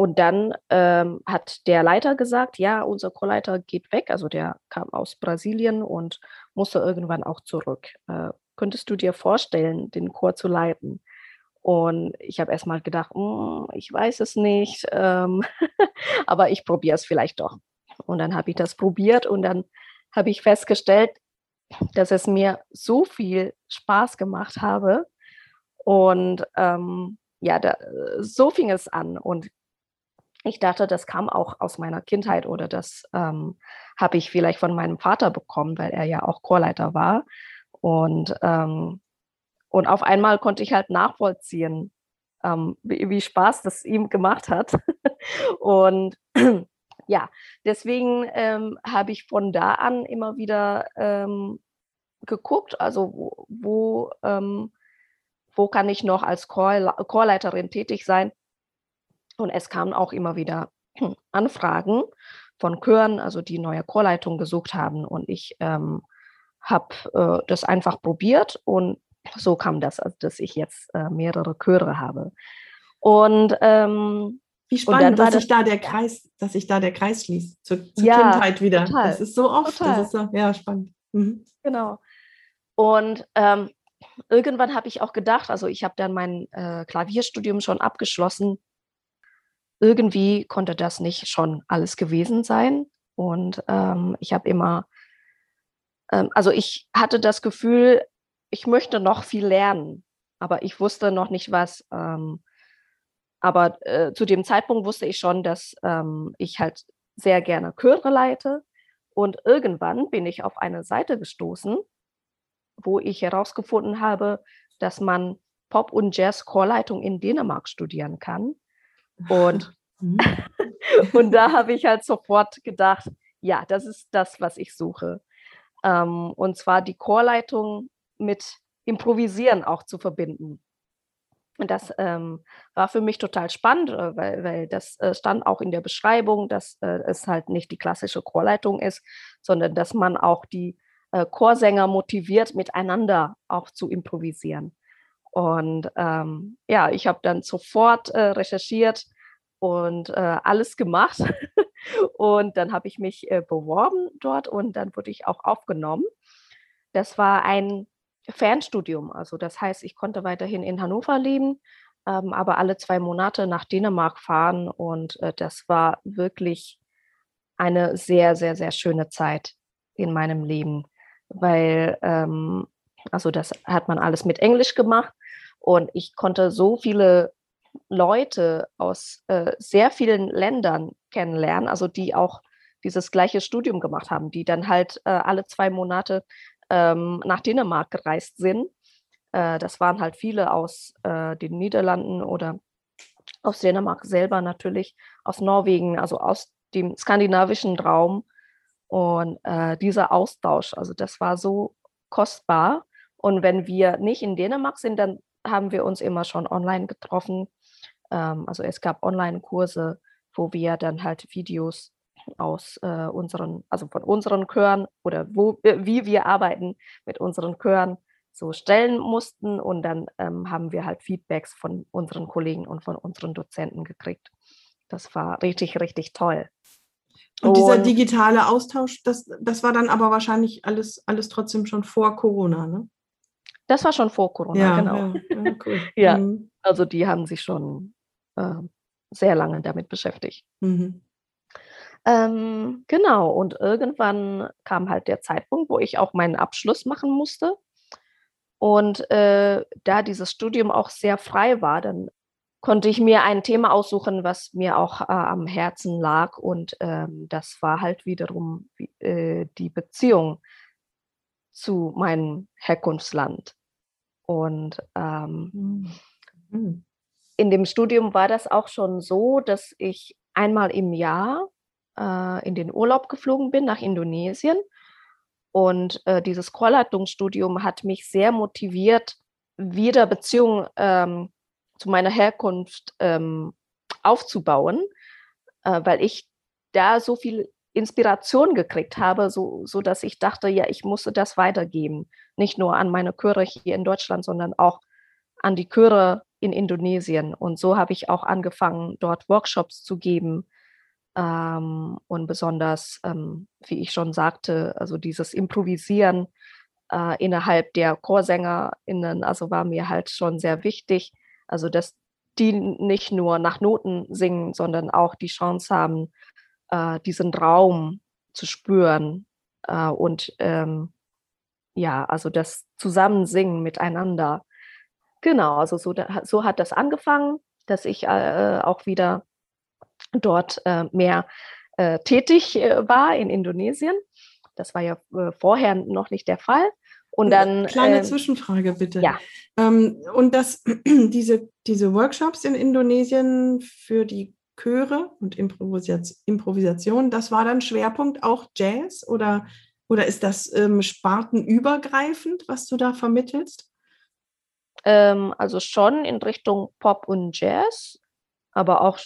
Und dann ähm, hat der Leiter gesagt, ja, unser Chorleiter geht weg. Also der kam aus Brasilien und musste irgendwann auch zurück. Äh, könntest du dir vorstellen, den Chor zu leiten? Und ich habe erstmal gedacht, hm, ich weiß es nicht, ähm, aber ich probiere es vielleicht doch. Und dann habe ich das probiert und dann habe ich festgestellt, dass es mir so viel Spaß gemacht habe und ähm, ja, da, so fing es an. Und ich dachte, das kam auch aus meiner Kindheit oder das ähm, habe ich vielleicht von meinem Vater bekommen, weil er ja auch Chorleiter war. Und, ähm, und auf einmal konnte ich halt nachvollziehen, ähm, wie, wie, Spaß das ihm gemacht hat. und ja, deswegen ähm, habe ich von da an immer wieder ähm, geguckt, also wo, wo, ähm, wo kann ich noch als Chor Chorleiterin tätig sein. Und es kamen auch immer wieder Anfragen von Chören, also die neue Chorleitung gesucht haben. Und ich ähm, habe äh, das einfach probiert und so kam das, also dass ich jetzt äh, mehrere Chöre habe. Und ähm, wie spannend, dass sich da der Kreis, dass sich da der Kreis schließt zur, zur ja, Kindheit wieder. Total, das ist so oft, total. das ist so, ja spannend. Mhm. Genau. Und ähm, irgendwann habe ich auch gedacht, also ich habe dann mein äh, Klavierstudium schon abgeschlossen. Irgendwie konnte das nicht schon alles gewesen sein. Und ähm, ich habe immer, ähm, also ich hatte das Gefühl, ich möchte noch viel lernen, aber ich wusste noch nicht was. Ähm, aber äh, zu dem Zeitpunkt wusste ich schon, dass ähm, ich halt sehr gerne Chöre leite. Und irgendwann bin ich auf eine Seite gestoßen, wo ich herausgefunden habe, dass man Pop- und Jazz-Chorleitung in Dänemark studieren kann. Und, mhm. und da habe ich halt sofort gedacht, ja, das ist das, was ich suche. Ähm, und zwar die Chorleitung mit Improvisieren auch zu verbinden. Und das ähm, war für mich total spannend, äh, weil, weil das äh, stand auch in der Beschreibung, dass äh, es halt nicht die klassische Chorleitung ist, sondern dass man auch die äh, Chorsänger motiviert, miteinander auch zu improvisieren. Und ähm, ja, ich habe dann sofort äh, recherchiert und äh, alles gemacht. und dann habe ich mich beworben dort und dann wurde ich auch aufgenommen. Das war ein Fernstudium. Also das heißt, ich konnte weiterhin in Hannover leben, ähm, aber alle zwei Monate nach Dänemark fahren. Und äh, das war wirklich eine sehr, sehr, sehr schöne Zeit in meinem Leben, weil, ähm, also das hat man alles mit Englisch gemacht und ich konnte so viele Leute aus äh, sehr vielen Ländern kennenlernen, also die auch dieses gleiche Studium gemacht haben, die dann halt äh, alle zwei Monate ähm, nach Dänemark gereist sind. Äh, das waren halt viele aus äh, den Niederlanden oder aus Dänemark selber natürlich, aus Norwegen, also aus dem skandinavischen Raum. Und äh, dieser Austausch, also das war so kostbar. Und wenn wir nicht in Dänemark sind, dann haben wir uns immer schon online getroffen. Ähm, also es gab Online-Kurse, wo wir dann halt Videos aus äh, unseren, also von unseren Chören oder wo, äh, wie wir arbeiten mit unseren Chören so stellen mussten und dann ähm, haben wir halt Feedbacks von unseren Kollegen und von unseren Dozenten gekriegt. Das war richtig, richtig toll. Und, und dieser digitale Austausch, das, das war dann aber wahrscheinlich alles, alles trotzdem schon vor Corona, ne? Das war schon vor Corona, ja, genau. Ja, ja, cool. ja mhm. also die haben sich schon äh, sehr lange damit beschäftigt. Mhm. Ähm, genau, und irgendwann kam halt der Zeitpunkt, wo ich auch meinen Abschluss machen musste. Und äh, da dieses Studium auch sehr frei war, dann konnte ich mir ein Thema aussuchen, was mir auch äh, am Herzen lag. Und ähm, das war halt wiederum äh, die Beziehung zu meinem Herkunftsland. Und ähm, mhm. in dem Studium war das auch schon so, dass ich einmal im Jahr äh, in den Urlaub geflogen bin nach Indonesien. Und äh, dieses Chorleitungsstudium hat mich sehr motiviert, wieder Beziehungen ähm, zu meiner Herkunft ähm, aufzubauen, äh, weil ich da so viel Inspiration gekriegt habe, so, so dass ich dachte, ja, ich musste das weitergeben. Nicht nur an meine Chöre hier in Deutschland, sondern auch an die Chöre in Indonesien. Und so habe ich auch angefangen, dort Workshops zu geben, ähm, und besonders, ähm, wie ich schon sagte, also dieses Improvisieren äh, innerhalb der ChorsängerInnen, also war mir halt schon sehr wichtig. Also, dass die nicht nur nach Noten singen, sondern auch die Chance haben, äh, diesen Raum zu spüren äh, und ähm, ja, also das Zusammensingen miteinander. Genau, also so, so hat das angefangen, dass ich äh, auch wieder dort äh, mehr äh, tätig äh, war in Indonesien. Das war ja äh, vorher noch nicht der Fall. Und dann. Kleine ähm, Zwischenfrage bitte. Ja. Ähm, und das, diese, diese Workshops in Indonesien für die Chöre und Improvisation, das war dann Schwerpunkt auch Jazz oder, oder ist das ähm, spartenübergreifend, was du da vermittelst? Ähm, also schon in Richtung Pop und Jazz, aber auch,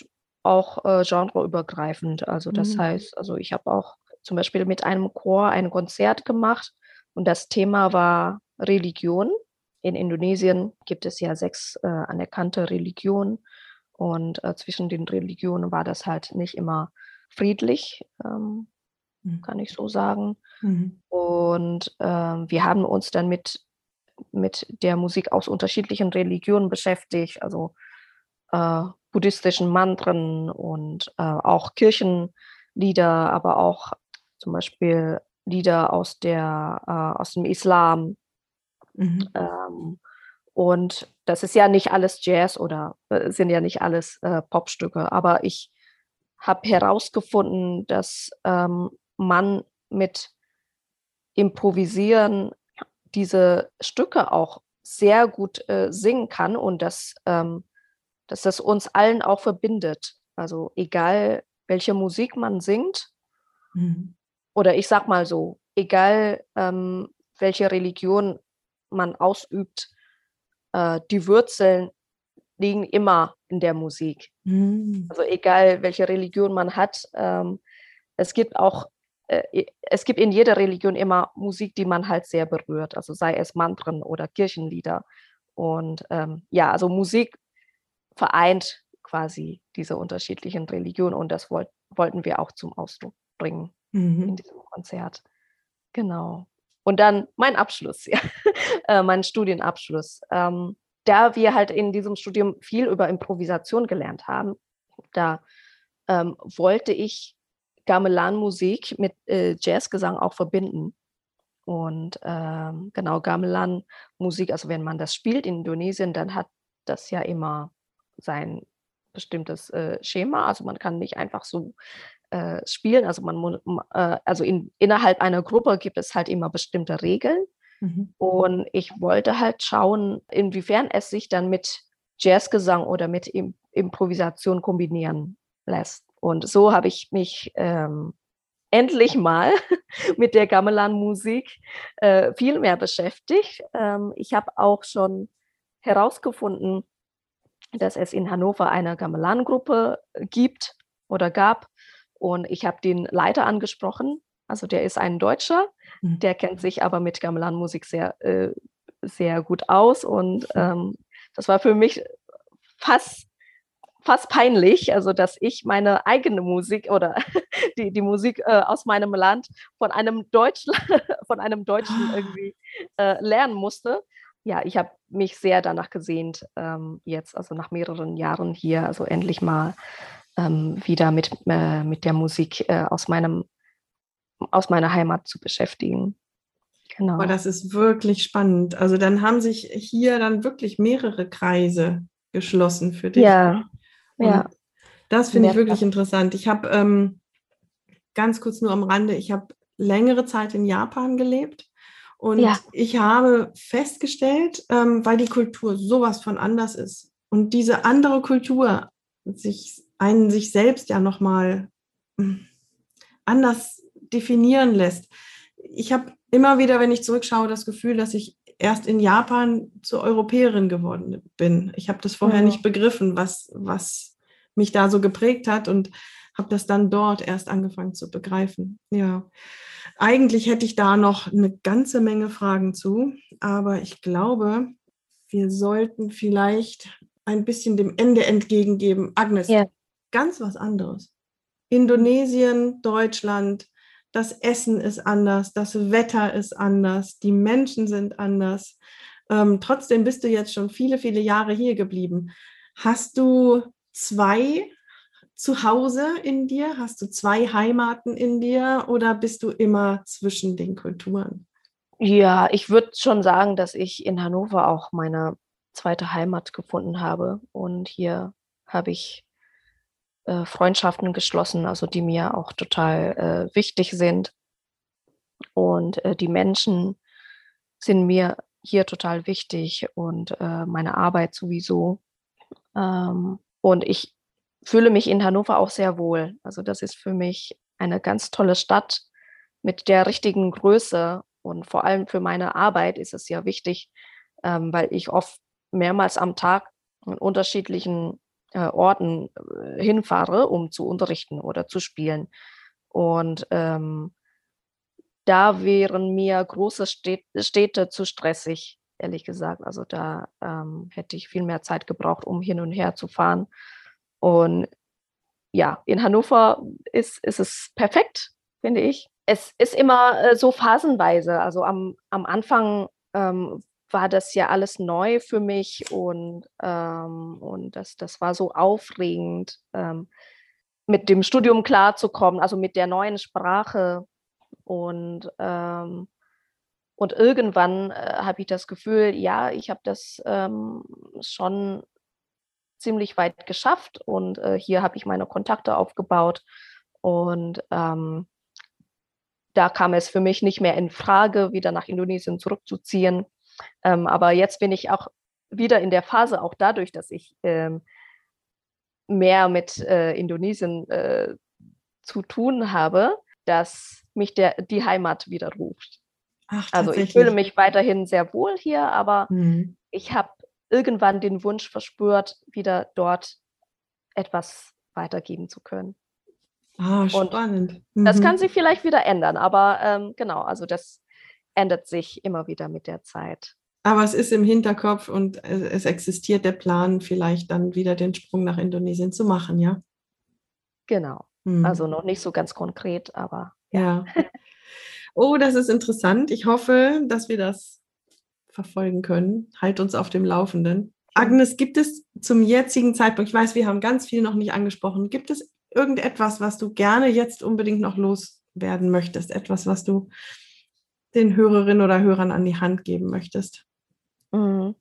auch äh, genreübergreifend. Also das mhm. heißt, also ich habe auch zum Beispiel mit einem Chor ein Konzert gemacht und das Thema war Religion. In Indonesien gibt es ja sechs äh, anerkannte Religionen und äh, zwischen den Religionen war das halt nicht immer friedlich, ähm, mhm. kann ich so sagen. Mhm. Und ähm, wir haben uns dann mit, mit der Musik aus unterschiedlichen Religionen beschäftigt, also äh, buddhistischen Mantren und äh, auch Kirchenlieder, aber auch zum Beispiel Lieder aus, der, äh, aus dem Islam. Mhm. Ähm, und das ist ja nicht alles Jazz oder äh, sind ja nicht alles äh, Popstücke, aber ich habe herausgefunden, dass ähm, man mit Improvisieren diese Stücke auch sehr gut äh, singen kann und dass, ähm, dass das uns allen auch verbindet. Also egal, welche Musik man singt, mhm oder ich sag mal so, egal ähm, welche Religion man ausübt, äh, die Wurzeln liegen immer in der Musik. Mhm. Also egal welche Religion man hat, ähm, es gibt auch, äh, es gibt in jeder Religion immer Musik, die man halt sehr berührt, also sei es Mantren oder Kirchenlieder. Und ähm, ja, also Musik vereint quasi diese unterschiedlichen Religionen und das wollt, wollten wir auch zum Ausdruck bringen mhm. in diesem Konzert. Genau. Und dann mein Abschluss, ja, äh, mein Studienabschluss. Ähm, da wir halt in diesem Studium viel über Improvisation gelernt haben, da ähm, wollte ich Gamelan-Musik mit äh, Jazzgesang auch verbinden. Und ähm, genau, Gamelan-Musik, also wenn man das spielt in Indonesien, dann hat das ja immer sein bestimmtes äh, Schema. Also man kann nicht einfach so äh, spielen. Also man äh, also in, innerhalb einer Gruppe gibt es halt immer bestimmte Regeln. Mhm. Und ich wollte halt schauen, inwiefern es sich dann mit Jazzgesang oder mit Im Improvisation kombinieren lässt. Und so habe ich mich ähm, endlich mal mit der Gamelan-Musik äh, viel mehr beschäftigt. Ähm, ich habe auch schon herausgefunden, dass es in Hannover eine Gamelan-Gruppe gibt oder gab. Und ich habe den Leiter angesprochen. Also der ist ein Deutscher, mhm. der kennt sich aber mit Gamelan-Musik sehr, äh, sehr gut aus. Und ähm, das war für mich fast fast peinlich, also dass ich meine eigene Musik oder die, die Musik äh, aus meinem Land von einem Deutschen, von einem Deutschen ah. irgendwie äh, lernen musste. Ja, ich habe mich sehr danach gesehnt, ähm, jetzt, also nach mehreren Jahren hier, also endlich mal ähm, wieder mit, äh, mit der Musik äh, aus, meinem, aus meiner Heimat zu beschäftigen. Genau. Aber das ist wirklich spannend. Also dann haben sich hier dann wirklich mehrere Kreise geschlossen für dich. Ja, Und ja. Das finde ich wirklich interessant. Ich habe ähm, ganz kurz nur am Rande, ich habe längere Zeit in Japan gelebt. Und ja. ich habe festgestellt, ähm, weil die Kultur sowas von anders ist und diese andere Kultur sich einen sich selbst ja nochmal hm, anders definieren lässt. Ich habe immer wieder, wenn ich zurückschaue, das Gefühl, dass ich erst in Japan zur Europäerin geworden bin. Ich habe das vorher ja. nicht begriffen, was, was mich da so geprägt hat und habe das dann dort erst angefangen zu begreifen. Ja, eigentlich hätte ich da noch eine ganze Menge Fragen zu, aber ich glaube, wir sollten vielleicht ein bisschen dem Ende entgegengeben. Agnes, ja ganz was anderes. Indonesien, Deutschland, das Essen ist anders, das Wetter ist anders, die Menschen sind anders. Ähm, trotzdem bist du jetzt schon viele, viele Jahre hier geblieben. Hast du zwei Zuhause in dir? Hast du zwei Heimaten in dir oder bist du immer zwischen den Kulturen? Ja, ich würde schon sagen, dass ich in Hannover auch meine zweite Heimat gefunden habe. Und hier habe ich äh, Freundschaften geschlossen, also die mir auch total äh, wichtig sind. Und äh, die Menschen sind mir hier total wichtig und äh, meine Arbeit sowieso. Ähm, und ich fühle mich in Hannover auch sehr wohl. Also das ist für mich eine ganz tolle Stadt mit der richtigen Größe. Und vor allem für meine Arbeit ist es ja wichtig, ähm, weil ich oft mehrmals am Tag in unterschiedlichen äh, Orten äh, hinfahre, um zu unterrichten oder zu spielen. Und ähm, da wären mir große Städte zu stressig, ehrlich gesagt. Also da ähm, hätte ich viel mehr Zeit gebraucht, um hin und her zu fahren. Und ja, in Hannover ist, ist es perfekt, finde ich. Es ist immer äh, so phasenweise. Also am, am Anfang ähm, war das ja alles neu für mich und, ähm, und das, das war so aufregend, ähm, mit dem Studium klarzukommen, also mit der neuen Sprache. Und, ähm, und irgendwann äh, habe ich das Gefühl, ja, ich habe das ähm, schon ziemlich weit geschafft und äh, hier habe ich meine Kontakte aufgebaut und ähm, da kam es für mich nicht mehr in Frage, wieder nach Indonesien zurückzuziehen. Ähm, aber jetzt bin ich auch wieder in der Phase, auch dadurch, dass ich ähm, mehr mit äh, Indonesien äh, zu tun habe, dass mich der, die Heimat wieder ruft. Ach, also ich fühle mich weiterhin sehr wohl hier, aber mhm. ich habe irgendwann den Wunsch verspürt, wieder dort etwas weitergeben zu können. Ah, spannend. Mhm. Das kann sich vielleicht wieder ändern, aber ähm, genau, also das ändert sich immer wieder mit der Zeit. Aber es ist im Hinterkopf und es existiert der Plan, vielleicht dann wieder den Sprung nach Indonesien zu machen, ja? Genau. Mhm. Also noch nicht so ganz konkret, aber ja. ja. Oh, das ist interessant. Ich hoffe, dass wir das verfolgen können. Halt uns auf dem Laufenden. Agnes, gibt es zum jetzigen Zeitpunkt, ich weiß, wir haben ganz viel noch nicht angesprochen, gibt es irgendetwas, was du gerne jetzt unbedingt noch loswerden möchtest? Etwas, was du den Hörerinnen oder Hörern an die Hand geben möchtest? Mhm.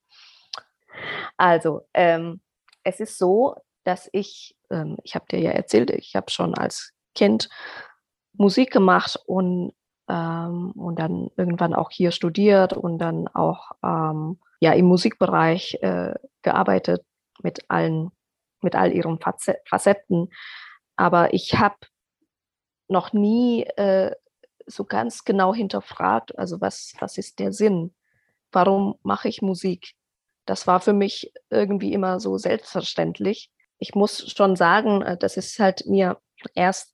Also, ähm, es ist so, dass ich, ähm, ich habe dir ja erzählt, ich habe schon als Kind Musik gemacht und ähm, und dann irgendwann auch hier studiert und dann auch ähm, ja im Musikbereich äh, gearbeitet mit allen mit all ihren Facetten. Aber ich habe noch nie äh, so ganz genau hinterfragt, also was, was ist der Sinn? Warum mache ich Musik? Das war für mich irgendwie immer so selbstverständlich. Ich muss schon sagen, äh, das ist halt mir erst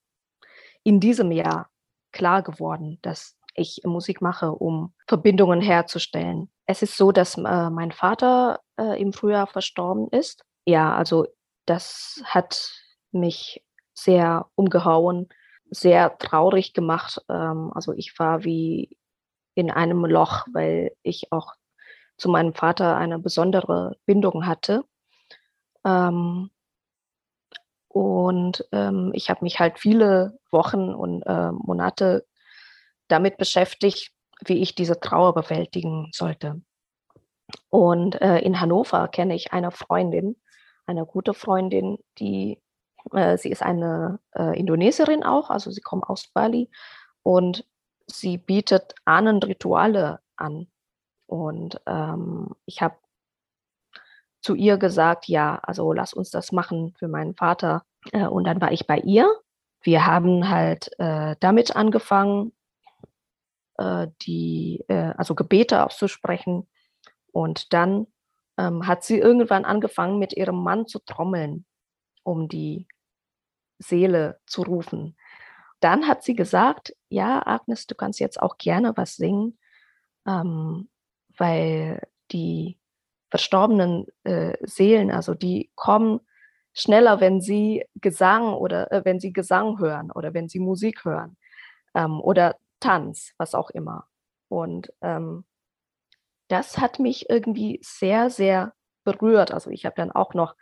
in diesem Jahr klar geworden, dass ich Musik mache, um Verbindungen herzustellen. Es ist so, dass äh, mein Vater äh, im Frühjahr verstorben ist. Ja, also das hat mich sehr umgehauen, sehr traurig gemacht. Ähm, also ich war wie in einem Loch, weil ich auch zu meinem Vater eine besondere Bindung hatte. Ähm, und ähm, ich habe mich halt viele Wochen und äh, Monate damit beschäftigt, wie ich diese Trauer bewältigen sollte. Und äh, in Hannover kenne ich eine Freundin, eine gute Freundin, die, sie ist eine äh, Indonesierin auch, also sie kommt aus Bali und sie bietet Ahnenrituale an. Und ähm, ich habe zu ihr gesagt, ja, also lass uns das machen für meinen Vater. Äh, und dann war ich bei ihr. Wir haben halt äh, damit angefangen, äh, die, äh, also Gebete auszusprechen. Und dann ähm, hat sie irgendwann angefangen, mit ihrem Mann zu trommeln, um die Seele zu rufen. Dann hat sie gesagt, ja, Agnes, du kannst jetzt auch gerne was singen, ähm, weil die verstorbenen äh, Seelen, also die kommen schneller, wenn sie Gesang oder äh, wenn sie Gesang hören oder wenn sie Musik hören ähm, oder Tanz, was auch immer. Und ähm, das hat mich irgendwie sehr, sehr berührt. Also ich habe dann auch noch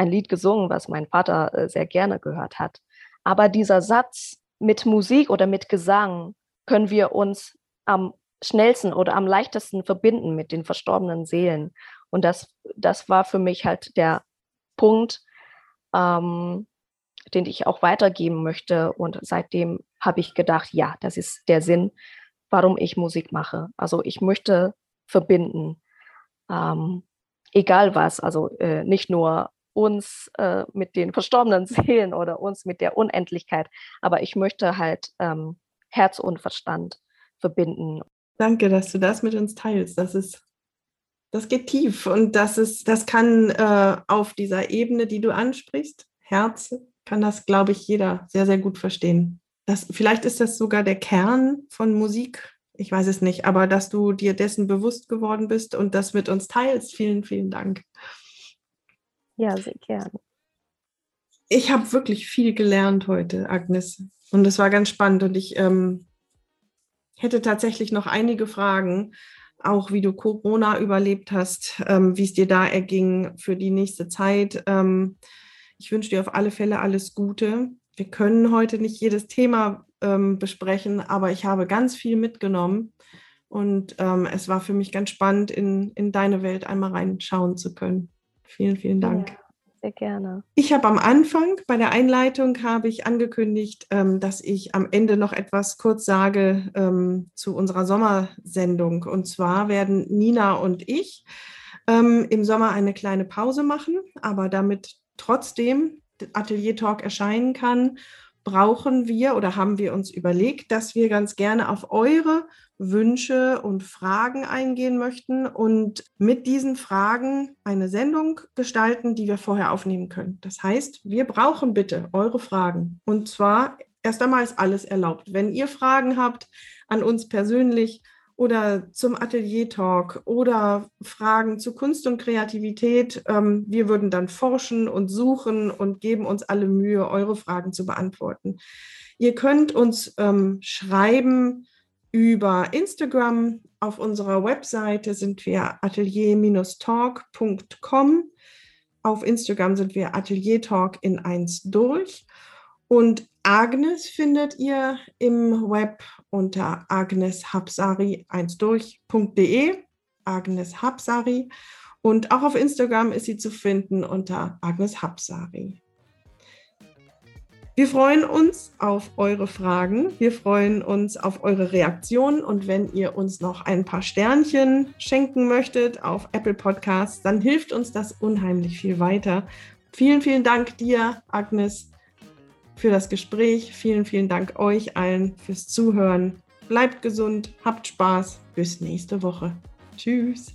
ein Lied gesungen, was mein Vater äh, sehr gerne gehört hat. Aber dieser Satz mit Musik oder mit Gesang können wir uns am schnellsten oder am leichtesten verbinden mit den verstorbenen Seelen. Und das, das war für mich halt der Punkt, ähm, den ich auch weitergeben möchte. Und seitdem habe ich gedacht, ja, das ist der Sinn, warum ich Musik mache. Also ich möchte verbinden, ähm, egal was, also äh, nicht nur uns äh, mit den verstorbenen Seelen oder uns mit der Unendlichkeit, aber ich möchte halt ähm, Herz und Verstand verbinden. Danke, dass du das mit uns teilst. Das ist, das geht tief und das ist, das kann äh, auf dieser Ebene, die du ansprichst, Herz, kann das, glaube ich, jeder sehr, sehr gut verstehen. Das, vielleicht ist das sogar der Kern von Musik. Ich weiß es nicht, aber dass du dir dessen bewusst geworden bist und das mit uns teilst. Vielen, vielen Dank. Ja, sehr gerne. Ich habe wirklich viel gelernt heute, Agnes. Und es war ganz spannend. Und ich ähm, hätte tatsächlich noch einige Fragen, auch wie du Corona überlebt hast, ähm, wie es dir da erging für die nächste Zeit. Ähm, ich wünsche dir auf alle Fälle alles Gute. Wir können heute nicht jedes Thema ähm, besprechen, aber ich habe ganz viel mitgenommen. Und ähm, es war für mich ganz spannend, in, in deine Welt einmal reinschauen zu können. Vielen, vielen Dank. Ja, sehr gerne. Ich habe am Anfang bei der Einleitung habe ich angekündigt, ähm, dass ich am Ende noch etwas kurz sage ähm, zu unserer Sommersendung. Und zwar werden Nina und ich ähm, im Sommer eine kleine Pause machen, aber damit trotzdem Atelier Talk erscheinen kann, brauchen wir oder haben wir uns überlegt, dass wir ganz gerne auf eure Wünsche und Fragen eingehen möchten und mit diesen Fragen eine Sendung gestalten, die wir vorher aufnehmen können. Das heißt, wir brauchen bitte eure Fragen. Und zwar erst einmal ist alles erlaubt. Wenn ihr Fragen habt an uns persönlich, oder zum Atelier-Talk oder Fragen zu Kunst und Kreativität. Ähm, wir würden dann forschen und suchen und geben uns alle Mühe, eure Fragen zu beantworten. Ihr könnt uns ähm, schreiben über Instagram. Auf unserer Webseite sind wir atelier-talk.com. Auf Instagram sind wir Atelier Talk in eins durch. Und Agnes findet ihr im Web unter agneshabsari1 durch.de. Agnes Habsari. Und auch auf Instagram ist sie zu finden unter Agnes Habsari. Wir freuen uns auf eure Fragen. Wir freuen uns auf eure Reaktionen. Und wenn ihr uns noch ein paar Sternchen schenken möchtet auf Apple Podcasts, dann hilft uns das unheimlich viel weiter. Vielen, vielen Dank dir, Agnes, für das Gespräch. Vielen, vielen Dank euch allen fürs Zuhören. Bleibt gesund, habt Spaß. Bis nächste Woche. Tschüss.